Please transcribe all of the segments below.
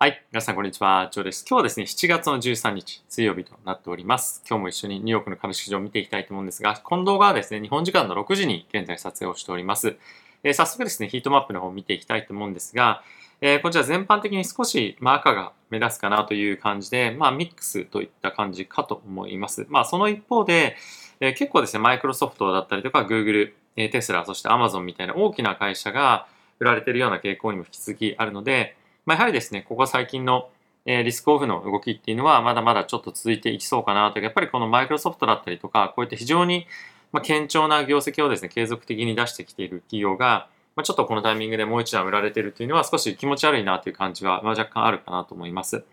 はい。皆さん、こんにちは。ジョーです。今日はですね、7月の13日、水曜日となっております。今日も一緒にニューヨークの株式市場を見ていきたいと思うんですが、この動画はですね、日本時間の6時に現在撮影をしております。えー、早速ですね、ヒートマップの方を見ていきたいと思うんですが、えー、こちら全般的に少し、まあ、赤が目立つかなという感じで、まあ、ミックスといった感じかと思います。まあ、その一方で、えー、結構ですね、マイクロソフトだったりとか、Google、えテスラ、そして Amazon みたいな大きな会社が売られているような傾向にも引き続きあるので、まあ、やはりですね、ここ最近のえリスクオフの動きっていうのはまだまだちょっと続いていきそうかなというやっぱりこのマイクロソフトだったりとかこういった非常に堅調な業績をですね継続的に出してきている企業が、まちょっとこのタイミングでもう一段売られているというのは少し気持ち悪いなという感じは、ま若干あるかなと思います。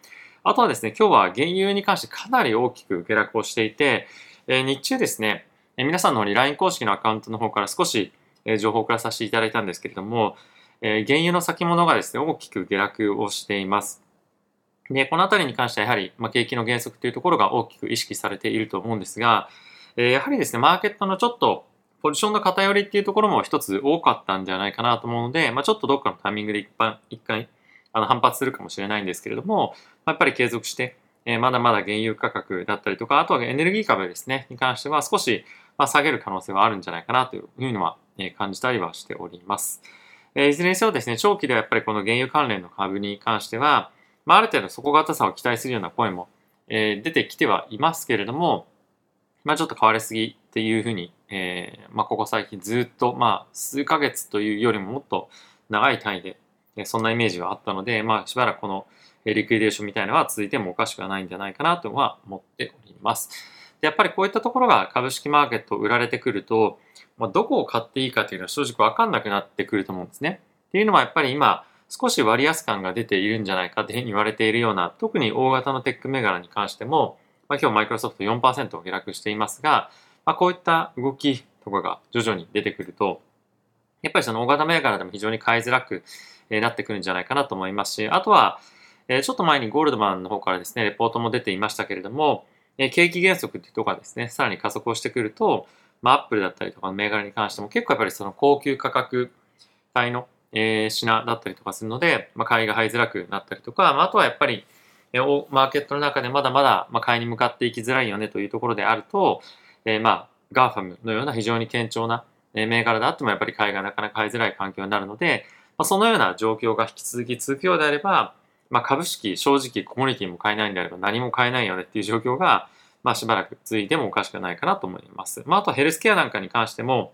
あとはですね今日は原油に関してかなり大きく下落をしていて、え日中ですね皆さんの方に LINE 公式のアカウントの方から少し情報を送らさせていただいたんですけれども、え原油の先物がですね大きく下落をしています。で、このあたりに関してはやはり、まあ、景気の減速というところが大きく意識されていると思うんですが、え、やはりですね、マーケットのちょっとポジションの偏りっていうところも一つ多かったんじゃないかなと思うので、まあ、ちょっとどっかのタイミングで一般一回あの反発するかもしれないんですけれども、やっぱり継続して、え、まだまだ原油価格だったりとか、あとはエネルギー株ですね、に関しては少し、ま、下げる可能性はあるんじゃないかなというのは、え、感じたりはしております。え、いずれにせよですね、長期ではやっぱりこの原油関連の株に関しては、まあ、ある程度底堅さを期待するような声も、え、出てきてはいますけれども、まあ、ちょっと変わりすぎっていうふうに、えー、まあ、ここ最近ずっと、まあ、数ヶ月というよりももっと長い単位で、え、そんなイメージがあったので、まあ、しばらくこの、リクイデーションみたいなのは続いてもおかしくはないんじゃないかなとは思っております。でやっぱりこういったところが株式マーケット売られてくると、まあ、どこを買っていいかというのは正直わかんなくなってくると思うんですね。っていうのはやっぱり今、少し割安感が出ているんじゃないかというふうに言われているような、特に大型のテック銘柄に関しても、まあ、今日マイクロソフト4%下落していますが、まあ、こういった動きとかが徐々に出てくると、やっぱりその大型銘柄でも非常に買いづらくなってくるんじゃないかなと思いますし、あとは、ちょっと前にゴールドマンの方からですね、レポートも出ていましたけれども、景気減速っていうところがですね、さらに加速をしてくると、まあ、アップルだったりとかの銘柄に関しても結構やっぱりその高級価格帯のえー、品だったりとかするので、まあ、買いが入りづらくなったりとか、まあ、あとはやっぱり、えー、マーケットの中でまだまだ、まあ、買いに向かっていきづらいよねというところであると、えー、まあ、 GAFAM のような非常に堅調な銘柄であってもやっぱり買いがなかなか買いづらい環境になるので、まあ、そのような状況が引き続き続くようであれば、まあ、株式、正直コモディティも買えないんであれば何も買えないよねっていう状況が、まあ、しばらく続いてもおかしくないかなと思います。まあ、あとヘルスケアなんかに関しても、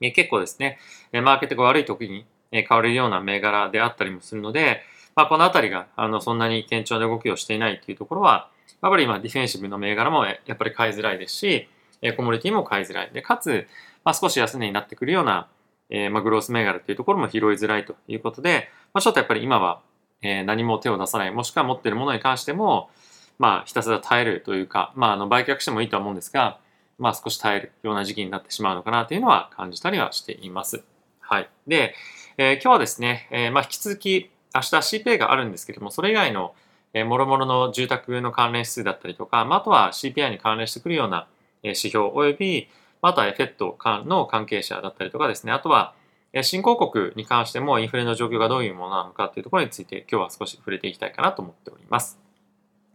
え結構ですね、マーケットが悪い時に買われるような銘柄であったりもするので、まあ、このあたりがあのそんなに堅調な動きをしていないというところは、やっぱり今ディフェンシブの銘柄もやっぱり買いづらいですし、コモディティも買いづらい。で、かつ、まあ、少し安値になってくるような、えー、まあ、グロース銘柄というところも拾いづらいということで、まあ、ちょっとやっぱり今は、えー、何も手を出さない、もしくは持っているものに関しても、まあ、ひたすら耐えるというか、まあ、あの売却してもいいとは思うんですが、まあ、少し耐えるような時期になってしまうのかなというのは感じたりはしています。はい。で、えー、今日はですね、えー、まあ、引き続き明日 CPI があるんですけども、それ以外の、えー、諸々の住宅の関連指数だったりとか、まあ、あとは CPI に関連してくるような、指標及び、あ、とは FED の関係者だったりとかですね、あとは、新興国に関してもインフレの状況がどういうものなのかというところについて今日は少し触れていきたいかなと思っております。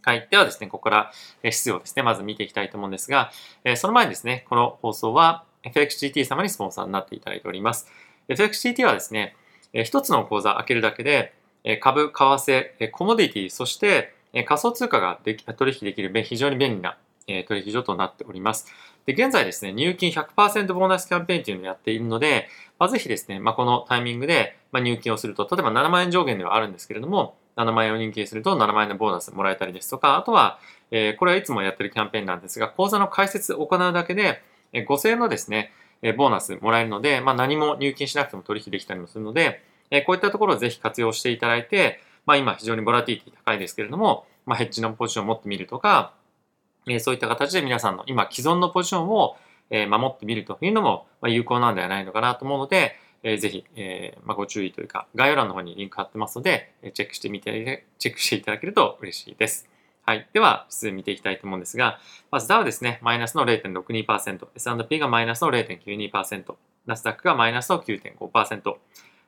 はい。ではですね、ここから指数をですね、まず見ていきたいと思うんですが、その前にですね、この放送は FXGT 様にスポンサーになっていただいております。FXGT はですね、一つの口座開けるだけで、株、為替、コモディティ、そして仮想通貨ができ取引できる非常に便利な取引所となっております。で現在ですね、入金100%ボーナスキャンペーンというのをやっているので、まあ、ぜひですね、まあ、このタイミングでま入金をすると、例えば7万円上限ではあるんですけれども、7万円を入金すると7万円のボーナスもらえたりですとか、あとは、えー、これはいつもやってるキャンペーンなんですが、口座の開設を行うだけで、5000円のですね、えボーナスもらえるので、まあ、何も入金しなくても取引できたりもするので、えこういったところをぜひ活用していただいて、まあ、今非常にボラティティ高いですけれども、まあ、ヘッジのポジションを持ってみるとか、えそういった形で皆さんの今既存のポジションをえ守ってみるというのも、ま有効なんではないのかなと思うので、えー、ぜひ、えま、ご注意というか、概要欄の方にリンク貼ってますので、チェックしてみて、チェックしていただけると嬉しいです。はい。では、指数見ていきたいと思うんですが、まずダウですね、マイナスの0.62%、S&P がマイナスの0.92%、ナスダックがマイナスの9.5%、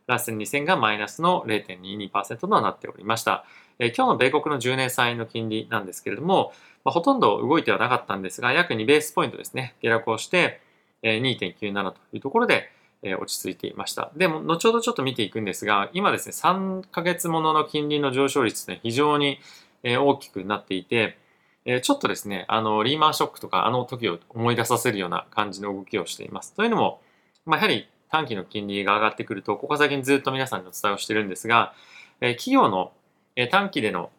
ラッセル2000がマイナスの0.22%となっておりました。え今日の米国の10年債の金利なんですけれども、まあ、ほとんど動いてはなかったんですが、約2ベースポイントですね、下落をして、え2.97というところで、え落ち着いていました。でも、後ほどちょっと見ていくんですが、今ですね、3ヶ月ものの金利の上昇率ね、非常にえ大きくなっていて、えちょっとですね、あの、リーマンショックとかあの時を思い出させるような感じの動きをしています。というのも、まあ、やはり短期の金利が上がってくると、ここ最近ずっと皆さんにお伝えをしてるんですが、え企業のえ短期での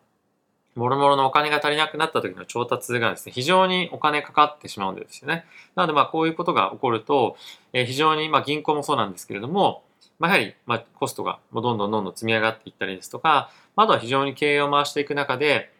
もろもろのお金が足りなくなった時の調達がですね、非常にお金かかってしまうんですよね。なので、まあ、こういうことが起こると、え非常に、まあ、銀行もそうなんですけれども、まあ、やはり、まあ、コストがどんどんどんどん積み上がっていったりですとか、あとは非常に経営を回していく中で、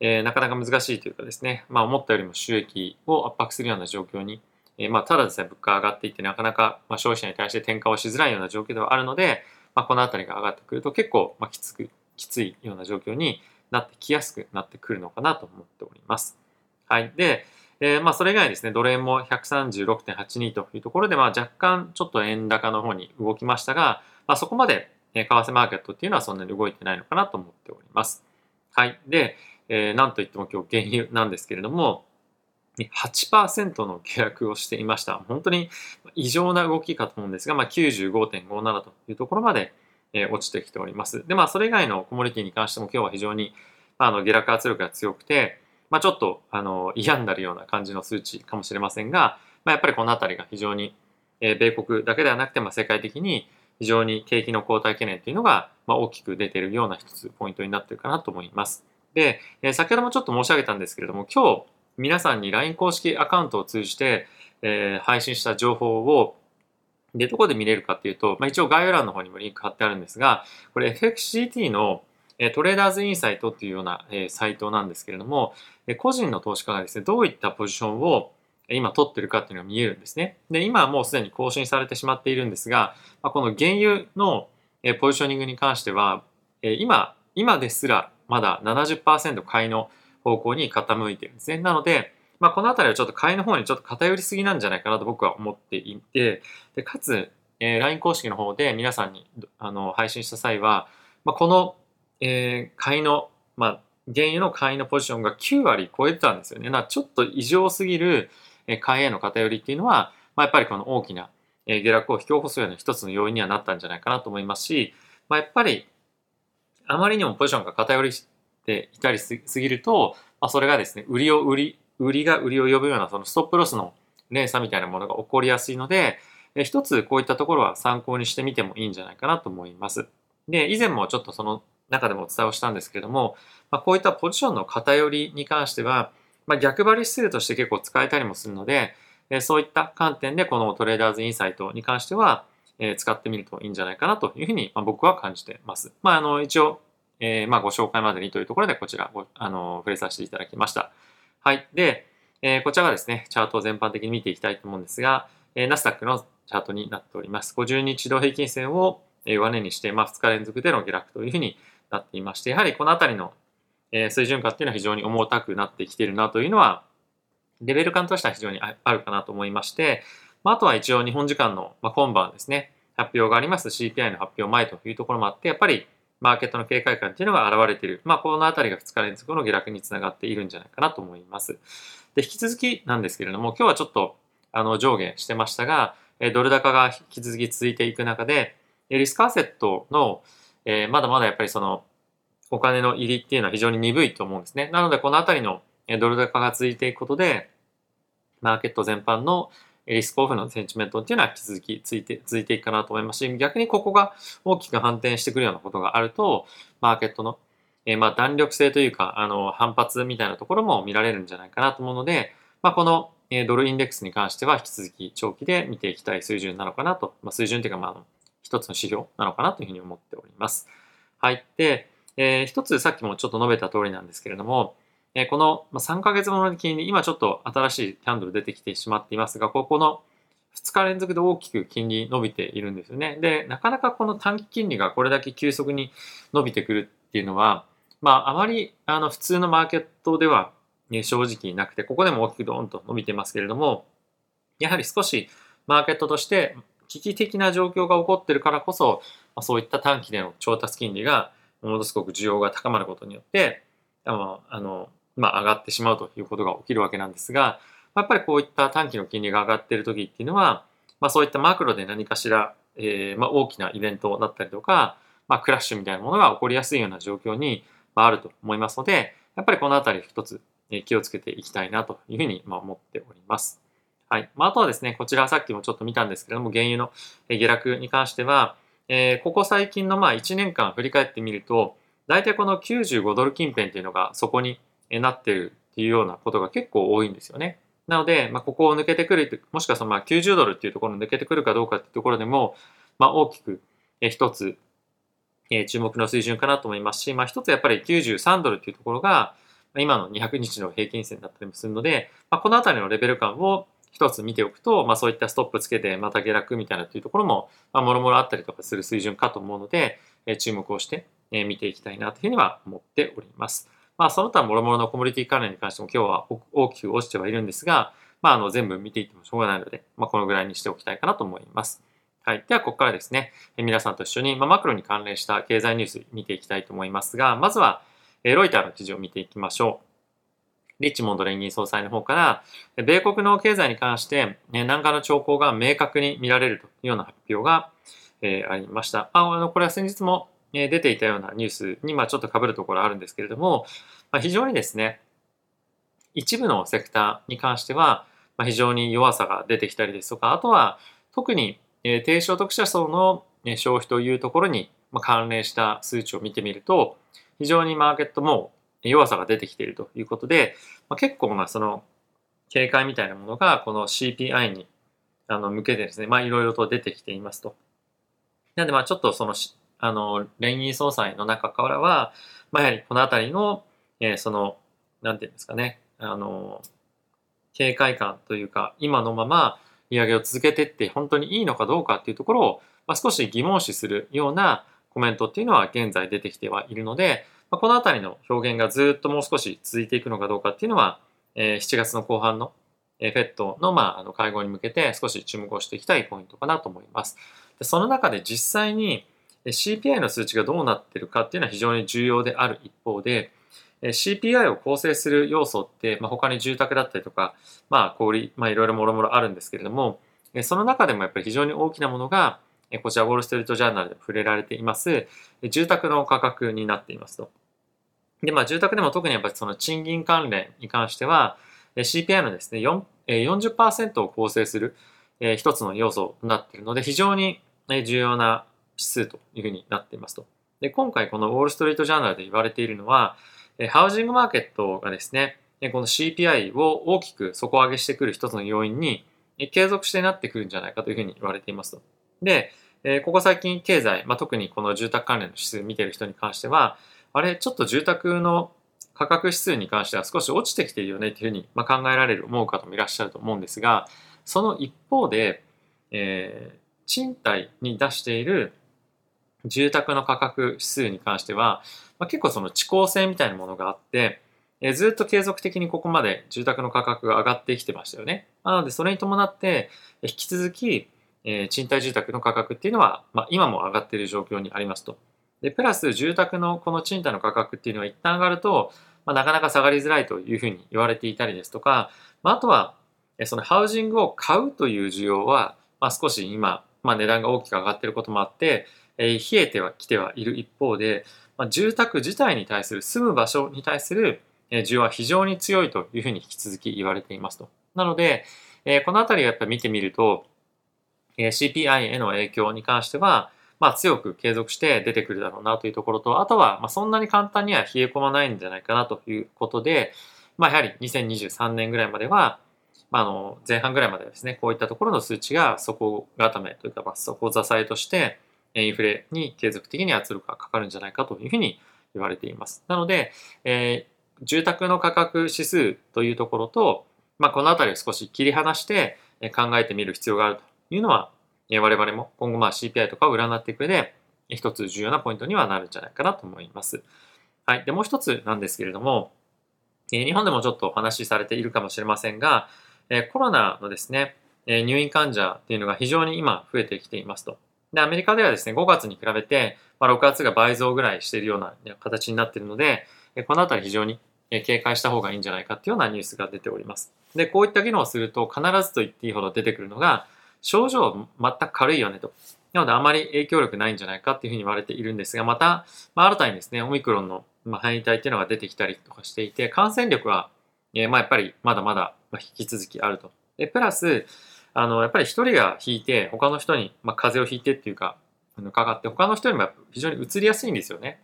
えー、なかなか難しいというかですね、まあ、思ったよりも収益を圧迫するような状況に、えー、まあ、ただですね、物価が上がっていって、なかなか、まあ、消費者に対して転嫁をしづらいような状況ではあるので、まあ、このあたりが上がってくると結構、まあ、きつく、きついような状況になってきやすくなってくるのかなと思っております。はい。で、えー、まあそれ以外ですね、ドル円も136.82というところで、まあ若干ちょっと円高の方に動きましたが、まあそこまでえ為替マーケットっていうのはそんなに動いてないのかなと思っております。はい。で、えー、なんといっても今日原油なんですけれども、8%の下落をしていました。本当に異常な動きかと思うんですが、まあ、95.57というところまでえ落ちてきております。で、まあ、それ以外のコモディティに関しても今日は非常に、あの、下落圧力が強くて、まあ、ちょっと、あの、嫌になるような感じの数値かもしれませんが、まあ、やっぱりこのあたりが非常に、え米国だけではなくて、まあ、世界的に非常に景気の後退懸念っていうのが、まあ、大きく出ているような一つポイントになっているかなと思います。で、え先ほどもちょっと申し上げたんですけれども、今日皆さんに LINE 公式アカウントを通じて、えー、配信した情報をで、どこで見れるかっていうと、まあ、一応概要欄の方にもリンク貼ってあるんですが、これ FXCT のトレーダーズインサイトっていうようなサイトなんですけれども、個人の投資家がですね、どういったポジションを今取ってるかっていうのが見えるんですね。で、今はもうすでに更新されてしまっているんですが、この原油のポジショニングに関しては、今、今ですらまだ70%買いの方向に傾いてるんですね。なので、まあ、この辺りはちょっと買いの方にちょっと偏りすぎなんじゃないかなと僕は思っていて、でかつ、えー、LINE 公式の方で皆さんにあの配信した際は、まあ、この、えー、買いの、まあ、原油の買いのポジションが9割超えてたんですよね。なちょっと異常すぎる買いへの偏りっていうのは、まあ、やっぱりこの大きな下落を引き起こすような一つの要因にはなったんじゃないかなと思いますし、まあ、やっぱりあまりにもポジションが偏りしていたりすぎると、まあ、それがですね、売りを売り売りが売りを呼ぶようなそのストップロスの連鎖みたいなものが起こりやすいので、え一つこういったところは参考にしてみてもいいんじゃないかなと思います。で、以前もちょっとその中でもお伝えをしたんですけども、まあ、こういったポジションの偏りに関しては、まあ、逆張り姿勢として結構使えたりもするので、えそういった観点でこのトレーダーズインサイトに関しては、え使ってみるといいんじゃないかなというふうに、ま僕は感じてます。まあ、あの、一応、えー、ま、ご紹介までにというところでこちらご、あの、触れさせていただきました。はい。で、えー、こちらがですね、チャートを全般的に見ていきたいと思うんですが、え、ナスダックのチャートになっております。50日移動平均線を上値にして、まあ、2日連続での下落というふうになっていまして、やはりこのあたりの水準化っていうのは非常に重たくなってきているなというのは、レベル感としては非常にあるかなと思いまして、まあ、あとは一応日本時間のま今晩ですね、発表があります CPI の発表前というところもあって、やっぱりマーケットの警戒感っていうのが現れている。まあ、このあたりが2日連続の下落につながっているんじゃないかなと思います。で、引き続きなんですけれども、今日はちょっとあの上下してましたが、ドル高が引き続き続いていく中で、リスクアセットの、えー、まだまだやっぱりそのお金の入りっていうのは非常に鈍いと思うんですね。なので、このあたりのドル高が続いていくことで、マーケット全般のリスクオフのセンチメントっていうのは引き続き続いて、続いていくかなと思いますし、逆にここが大きく反転してくるようなことがあると、マーケットの、えー、まあ弾力性というか、あの、反発みたいなところも見られるんじゃないかなと思うので、まあこのドルインデックスに関しては引き続き長期で見ていきたい水準なのかなと、まあ水準というかまあ一つの指標なのかなというふうに思っております。はい。で、えー、一つさっきもちょっと述べた通りなんですけれども、この3ヶ月もの金利、今ちょっと新しいキャンドル出てきてしまっていますが、ここの2日連続で大きく金利伸びているんですよね。で、なかなかこの短期金利がこれだけ急速に伸びてくるっていうのは、まあ、あまりあの普通のマーケットでは、正直なくて、ここでも大きくドーンと伸びてますけれども、やはり少しマーケットとして危機的な状況が起こってるからこそ、そういった短期での調達金利がものすごく需要が高まることによって、あの、あのまあ、上がってしまうということが起きるわけなんですが、やっぱりこういった短期の金利が上がっている時っていうのは、まあ、そういったマクロで何かしら、えーまあ、大きなイベントだったりとか、まあ、クラッシュみたいなものが起こりやすいような状況にあると思いますので、やっぱりこのあたり一つ気をつけていきたいなというふうに思っております。はい。まあ、あとはですね、こちらさっきもちょっと見たんですけれども、原油の下落に関しては、えー、ここ最近のまあ1年間振り返ってみると、大体この95ドル近辺っていうのがそこになってるっていうようなことが結構多いんですよね。なので、まあ、ここを抜けてくる、もしくはそのまあ90ドルっていうところに抜けてくるかどうかっていうところでも、まあ、大きく一つ注目の水準かなと思いますし、まあ、一つやっぱり93ドルっていうところが、今の200日の平均線だったりもするので、まあ、このあたりのレベル感を一つ見ておくと、まあ、そういったストップつけてまた下落みたいなというところも、まあ、もろもろあったりとかする水準かと思うので、注目をして、見ていきたいなというふうには思っております。まあ、その他もろもろのコモディティ関連に関しても今日は大きく落ちてはいるんですが、まあ、あの全部見ていってもしょうがないので、まあ、このぐらいにしておきたいかなと思います。はい。では、ここからですね、皆さんと一緒に、まあ、マクロに関連した経済ニュース見ていきたいと思いますが、まずは、ロイターの記事を見ていきましょう。リッチモンド連銀総裁の方から、米国の経済に関して、何かの兆候が明確に見られるというような発表が、えありました。あのこれは先日も出ていたようなニュースに、ま、ちょっと被るところあるんですけれども、ま、非常にですね、一部のセクターに関しては、ま、非常に弱さが出てきたりですとか、あとは特に低所得者層の消費というところに関連した数値を見てみると、非常にマーケットも弱さが出てきているということで、ま、結構なその警戒みたいなものがこの CPI にあの向けてですね、まあいろいろと出てきていますと。なんでまあちょっとその、あの、連銀総裁の中からは、まあやはりこのあたりの、えー、その、なんていうんですかね、あの、警戒感というか、今のまま利上げを続けてって本当にいいのかどうかっていうところを、まあ、少し疑問視するようなコメントっていうのは現在出てきてはいるので、まあ、このあたりの表現がずっともう少し続いていくのかどうかっていうのは、えー、7月の後半の、えー、FED の,、まあ、あの会合に向けて少し注目をしていきたいポイントかなと思います。でその中で実際に CPI の数値がどうなっているかっていうのは非常に重要である一方で、CPI を構成する要素って、まあ、他に住宅だったりとか、まあ、小売、まあ、いろいろもろもろあるんですけれども、その中でもやっぱり非常に大きなものが、こちらウォール・ストリート・ジャーナルで触れられています、住宅の価格になっていますと。で、まあ、住宅でも特にやっぱりその賃金関連に関しては、CPI のですね、40%を構成する一つの要素となっているので、非常に重要な数というふうになっていますと。で、今回このウォール・ストリート・ジャーナルで言われているのは、ハウジングマーケットがですね、この CPI を大きく底上げしてくる一つの要因に継続してなってくるんじゃないかというふうに言われていますと。で、ここ最近経済、まあ、特にこの住宅関連の指数見てる人に関しては、あれ、ちょっと住宅の価格指数に関しては少し落ちてきているよねっていうふうに、ま考えられる、思う方もいらっしゃると思うんですが、その一方で、えー、賃貸に出している住宅の価格指数に関しては、まあ、結構その遅効性みたいなものがあって、えー、ずっと継続的にここまで住宅の価格が上がってきてましたよね。なので、それに伴って、引き続き、えー、賃貸住宅の価格っていうのは、まあ、今も上がっている状況にありますと。で、プラス住宅のこの賃貸の価格っていうのは一旦上がると、まあ、なかなか下がりづらいというふうに言われていたりですとか、まあ、あとは、そのハウジングを買うという需要は、まあ、少し今、まあ、値段が大きく上がっていることもあって、えー、冷えてはきてはいる一方で、まあ、住宅自体に対する住む場所に対する需要は非常に強いというふうに引き続き言われていますと。なので、えー、このあたりをやっぱり見てみると、えー、CPI への影響に関しては、まあ、強く継続して出てくるだろうなというところと、あとは、まあ、そんなに簡単には冷え込まないんじゃないかなということで、まあ、やはり2023年ぐらいまでは、まあ、あの前半ぐらいまではですね、こういったところの数値が底固めというか、まあ、底支えとして、インフレに継続的に圧力がかかるんじゃないかというふうに言われています。なので、えー、住宅の価格指数というところと、まあ、このあたりを少し切り離して考えてみる必要があるというのは、我々も今後まあ CPI とかを占っていく上で、一つ重要なポイントにはなるんじゃないかなと思います。はい。で、もう一つなんですけれども、え日本でもちょっとお話しされているかもしれませんが、えコロナのですね、え入院患者っていうのが非常に今増えてきていますと。で、アメリカではですね、5月に比べて、まあ、6月が倍増ぐらいしているような形になっているので、このあたり非常に警戒した方がいいんじゃないかっていうようなニュースが出ております。で、こういった議論をすると必ずと言っていいほど出てくるのが、症状全く軽いよねと。なのであまり影響力ないんじゃないかっていうふうに言われているんですが、また、まあ、新たにですね、オミクロンの変異体っていうのが出てきたりとかしていて、感染力は、え、まあやっぱりまだまだ引き続きあると。で、プラス、あの、やっぱり一人が引いて、他の人に、まあ、風邪をひいてっていうか、かかって、他の人にも非常に移りやすいんですよね。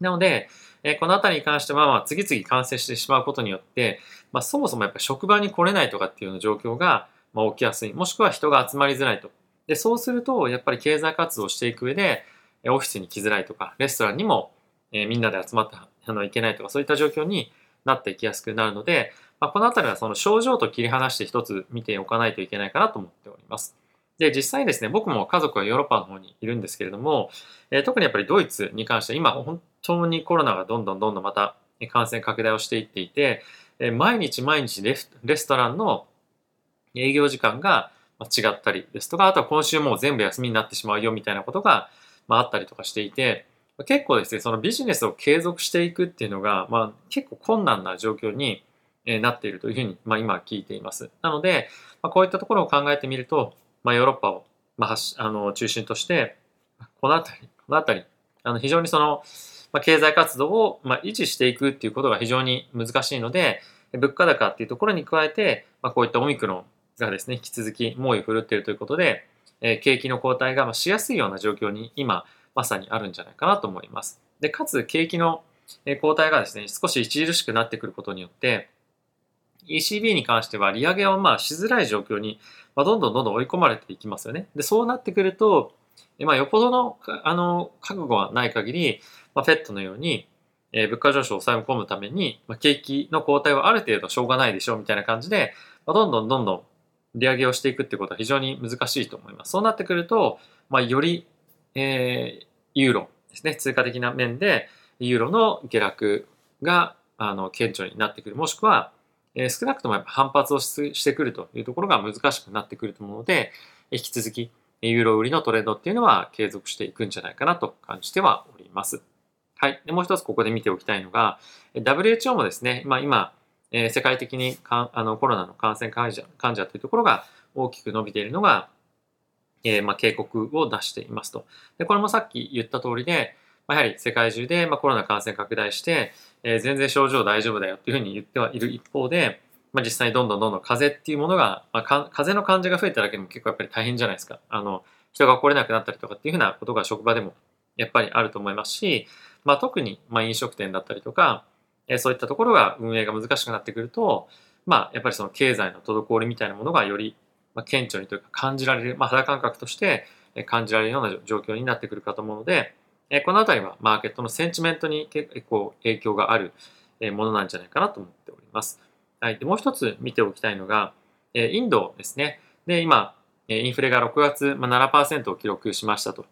なので、え、このあたりに関しては、まあ、次々感染してしまうことによって、まあ、そもそもやっぱ職場に来れないとかっていうような状況が、まあ、起きやすい。もしくは人が集まりづらいと。で、そうすると、やっぱり経済活動をしていく上で、オフィスに来づらいとか、レストランにも、え、みんなで集まってあのいけないとか、そういった状況になっていきやすくなるので、まあ、このあたりはその症状と切り離して一つ見ておかないといけないかなと思っております。で、実際ですね、僕も家族はヨーロッパの方にいるんですけれども、えー、特にやっぱりドイツに関しては今本当にコロナがどんどんどんどんまた感染拡大をしていっていて、えー、毎日毎日レレストランの営業時間が違ったりですとか、あとは今週もう全部休みになってしまうよみたいなことが、まあ、あったりとかしていて、結構ですね、そのビジネスを継続していくっていうのが、まあ、結構困難な状況になっているというふうに、まあ、今聞いています。なので、まあ、こういったところを考えてみると、まあ、ヨーロッパを、まあ、あの中心として、このあたり、このあたり、あの非常にその、まあ、経済活動を、まあ、維持していくっていうことが非常に難しいので、物価高っていうところに加えて、まあ、こういったオミクロンがですね、引き続き猛威を振るっているということで、え、景気の後退がしやすいような状況に今、まさにあるんじゃないかなと思います。で、かつ景気の後退がですね、少し著しくなってくることによって、ECB に関しては利上げをまあしづらい状況に、まあ、どんどんどんどん追い込まれていきますよね。で、そうなってくると、まあ、よっぽどのあの覚悟はない限り、まあ、フェットのように、えー、物価上昇を抑え込むために、まあ、景気の後退はある程度しょうがないでしょうみたいな感じで、まあ、どんどんどんどん利上げをしていくってことは非常に難しいと思います。そうなってくると、まあ、より、えー、ユーロですね、通貨的な面で、ユーロの下落が、あの、顕著になってくる。もしくは、え、少なくともやっぱ反発をしてくるというところが難しくなってくると思うので、引き続き、ユーロ売りのトレンドっていうのは継続していくんじゃないかなと感じてはおります。はい。でもう一つここで見ておきたいのが、WHO もですね、まあ今、え、世界的にかあのコロナの感染患者患者というところが大きく伸びているのが、えー、まあ、警告を出していますと。で、これもさっき言った通りで、まあ、やはり世界中で、まあ、コロナ感染拡大して、えー、全然症状大丈夫だよっていうふうに言ってはいる一方で、まあ、実際にどんどんどんどん風邪っていうものが、まあ、風邪の患者が増えただけでも結構やっぱり大変じゃないですか。あの、人が来れなくなったりとかっていうふうなことが職場でもやっぱりあると思いますし、まあ、特に、まあ、飲食店だったりとか、えそういったところが運営が難しくなってくると、まあ、やっぱりその経済の滞りみたいなものがより、ま顕著にというか感じられる、まあ、肌感覚として感じられるような状況になってくるかと思うので、えこのあたりはマーケットのセンチメントに結構影響があるものなんじゃないかなと思っております。はい。で、もう一つ見ておきたいのが、えインドですね。で、今、インフレが6月、まあ、7%を記録しましたとい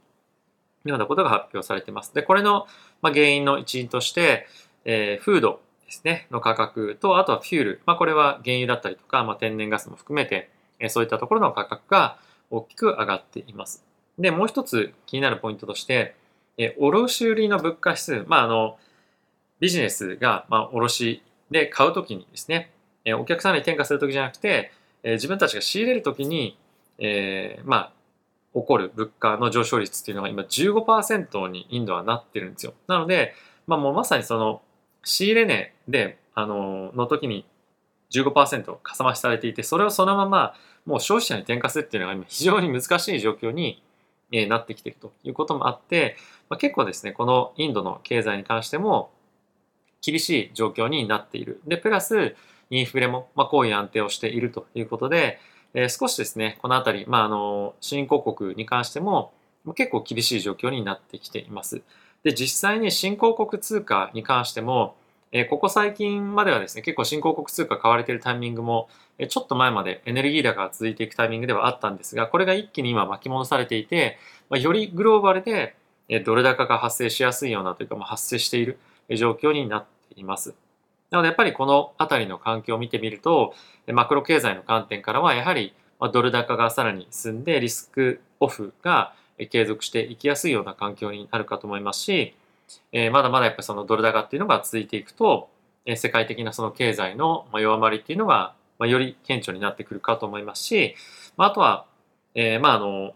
うようなことが発表されています。で、これの、ま原因の一因として、えー、フードですね、の価格と、あとはフュール。まあ、これは原油だったりとか、まあ、天然ガスも含めて、そういったところの価格が大きく上がっています。で、もう一つ気になるポイントとして、え、卸売の物価指数、まあ、あの、ビジネスが、まあ、卸で買うときにですね、え、お客さんに転嫁するときじゃなくて、え、自分たちが仕入れるときに、えー、まあ、起こる物価の上昇率っていうのが今15%にインドはなってるんですよ。なので、まあもうまさにその仕入れ値で、あの、の時に15%かさ増しされていて、それをそのままもう消費者に転嫁するっていうのが今非常に難しい状況になってきているということもあって、まあ、結構ですね、このインドの経済に関しても厳しい状況になっている。で、プラスインフレも、まあ、高位安定をしているということで、えー、少しですね、このあたり、まあ、あの、新興国に関しても結構厳しい状況になってきています。で、実際に新興国通貨に関しても、えここ最近まではですね、結構新興国通貨買われてるタイミングも、えちょっと前までエネルギー高が続いていくタイミングではあったんですが、これが一気に今巻き戻されていて、まよりグローバルで、えドル高が発生しやすいようなというか、ま発生している状況になっています。なのでやっぱりこのあたりの環境を見てみると、マクロ経済の観点からはやはりドル高がさらに進んでリスクオフが継続していきやすいような環境になるかと思いますし、えー、まだまだやっぱりそのドル高っていうのが続いていくと、えー、世界的なその経済の弱まりっていうのが、まあ、より顕著になってくるかと思いますし、まあ、あとは、えー、まああの、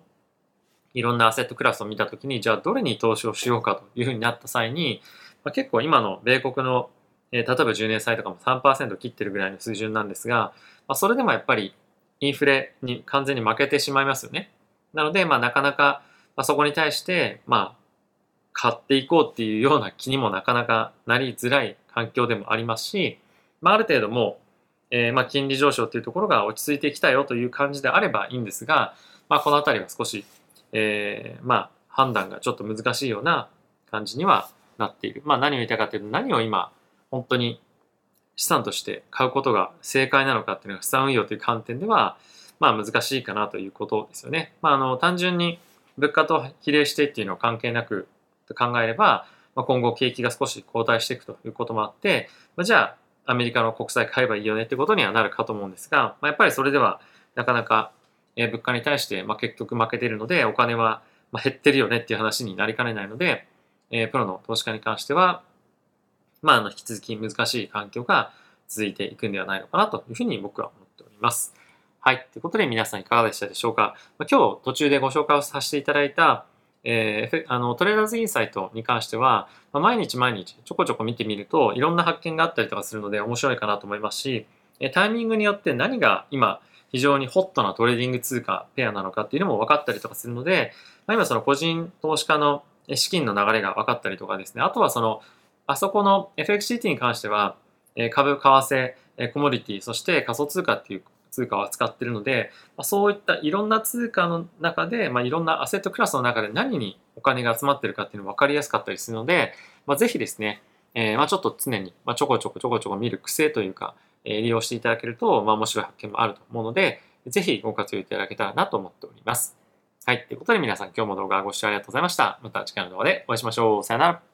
いろんなアセットクラスを見たときに、じゃあどれに投資をしようかというふうになった際に、まあ、結構今の米国の、えー、例えば10年債とかも3%切ってるぐらいの水準なんですが、まあ、それでもやっぱりインフレに完全に負けてしまいますよね。なので、まあ、なかなか、まあ、そこに対して、まあ、買っていこうっていうような気にもなかなかなりづらい環境でもありますし、まあ、ある程度もう、えー、まあ金利上昇っていうところが落ち着いてきたよという感じであればいいんですが、まあ、この辺りは少し、えー、まあ判断がちょっと難しいような感じにはなっている。まあ、何を言いたかというと何を今本当に資産として買うことが正解なのかっていうのが資産運用という観点では、まあ難しいかなということですよね。まああの単純に物価と比例してっていうのは関係なくと考えれば、まあ、今後景気が少し後退していくということもあって、まあ、じゃあアメリカの国債買えばいいよねってことにはなるかと思うんですが、まあ、やっぱりそれではなかなか物価に対してまあ結局負けてるのでお金は減ってるよねっていう話になりかねないので、えー、プロの投資家に関しては、まあ、あの引き続き難しい環境が続いていくんではないのかなというふうに僕は思っております。はい。ということで皆さんいかがでしたでしょうか？今日途中でご紹介をさせていただいた、えー、あのトレーダーズインサイトに関しては、まあ、毎日毎日ちょこちょこ見てみるといろんな発見があったりとかするので面白いかなと思いますし、タイミングによって何が今非常にホットなトレーディング通貨ペアなのかっていうのも分かったりとかするので、まあ、今その個人投資家の資金の流れが分かったりとかですね、あとはそのあそこの FXCT に関しては株、為替、コモディティ、そして仮想通貨っていう通貨を扱ってるので、まあ、そういったいろんな通貨の中で、まあ、いろんなアセットクラスの中で何にお金が集まってるかっていうの分かりやすかったりするので、まあ、ぜひですね、えー、まあちょっと常に、まあ、ちょこちょこちょこちょこ見る癖というか、えー、利用していただけると、まあ、面白い発見もあると思うので、ぜひご活用いただけたらなと思っております。はい。ということで皆さん今日も動画ご視聴ありがとうございました。また次回の動画でお会いしましょう。さよなら。